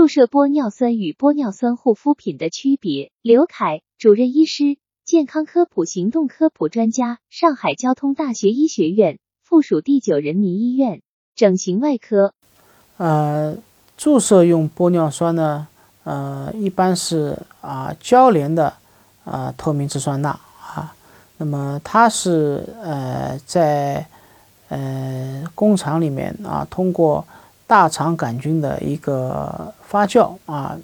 注射玻尿酸与玻尿酸护肤品的区别。刘凯，主任医师，健康科普行动科普专家，上海交通大学医学院附属第九人民医院整形外科。呃，注射用玻尿酸呢，呃，一般是啊交联的啊透明质酸钠啊，那么它是呃在呃工厂里面啊通过。大肠杆菌的一个发酵啊，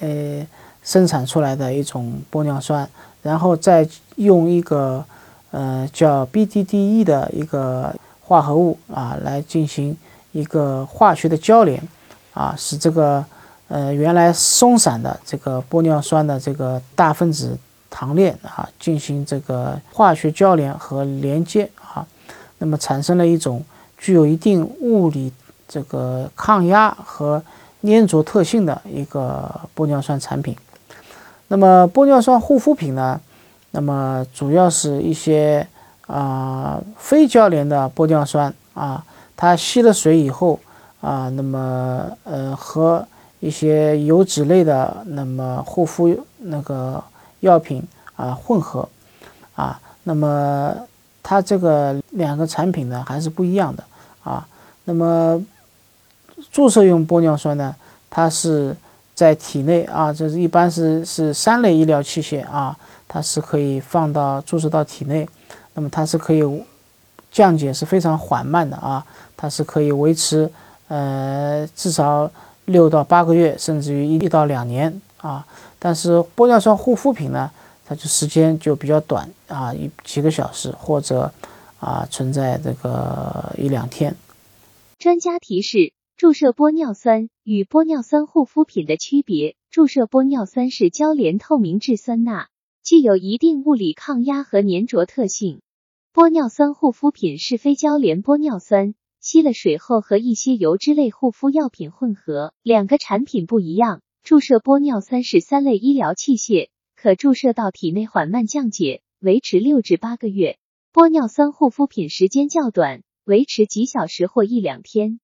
呃，生产出来的一种玻尿酸，然后再用一个呃叫 BDDE 的一个化合物啊来进行一个化学的交联啊，使这个呃原来松散的这个玻尿酸的这个大分子糖链啊进行这个化学交联和连接啊，那么产生了一种具有一定物理。这个抗压和粘着特性的一个玻尿酸产品。那么玻尿酸护肤品呢？那么主要是一些啊非交联的玻尿酸啊，它吸了水以后啊，那么呃和一些油脂类的那么护肤那个药品啊混合啊，那么它这个两个产品呢还是不一样的啊，那么。注射用玻尿酸呢，它是在体内啊，这是一般是是三类医疗器械啊，它是可以放到注射到体内，那么它是可以降解是非常缓慢的啊，它是可以维持呃至少六到八个月，甚至于一到两年啊，但是玻尿酸护肤品呢，它就时间就比较短啊，一几个小时或者啊存在这个一两天。专家提示。注射玻尿酸与玻尿酸护肤品的区别：注射玻尿酸是交联透明质酸钠，具有一定物理抗压和粘着特性；玻尿酸护肤品是非交联玻尿酸，吸了水后和一些油脂类护肤药品混合。两个产品不一样。注射玻尿酸是三类医疗器械，可注射到体内缓慢降解，维持六至八个月；玻尿酸护肤品时间较短，维持几小时或一两天。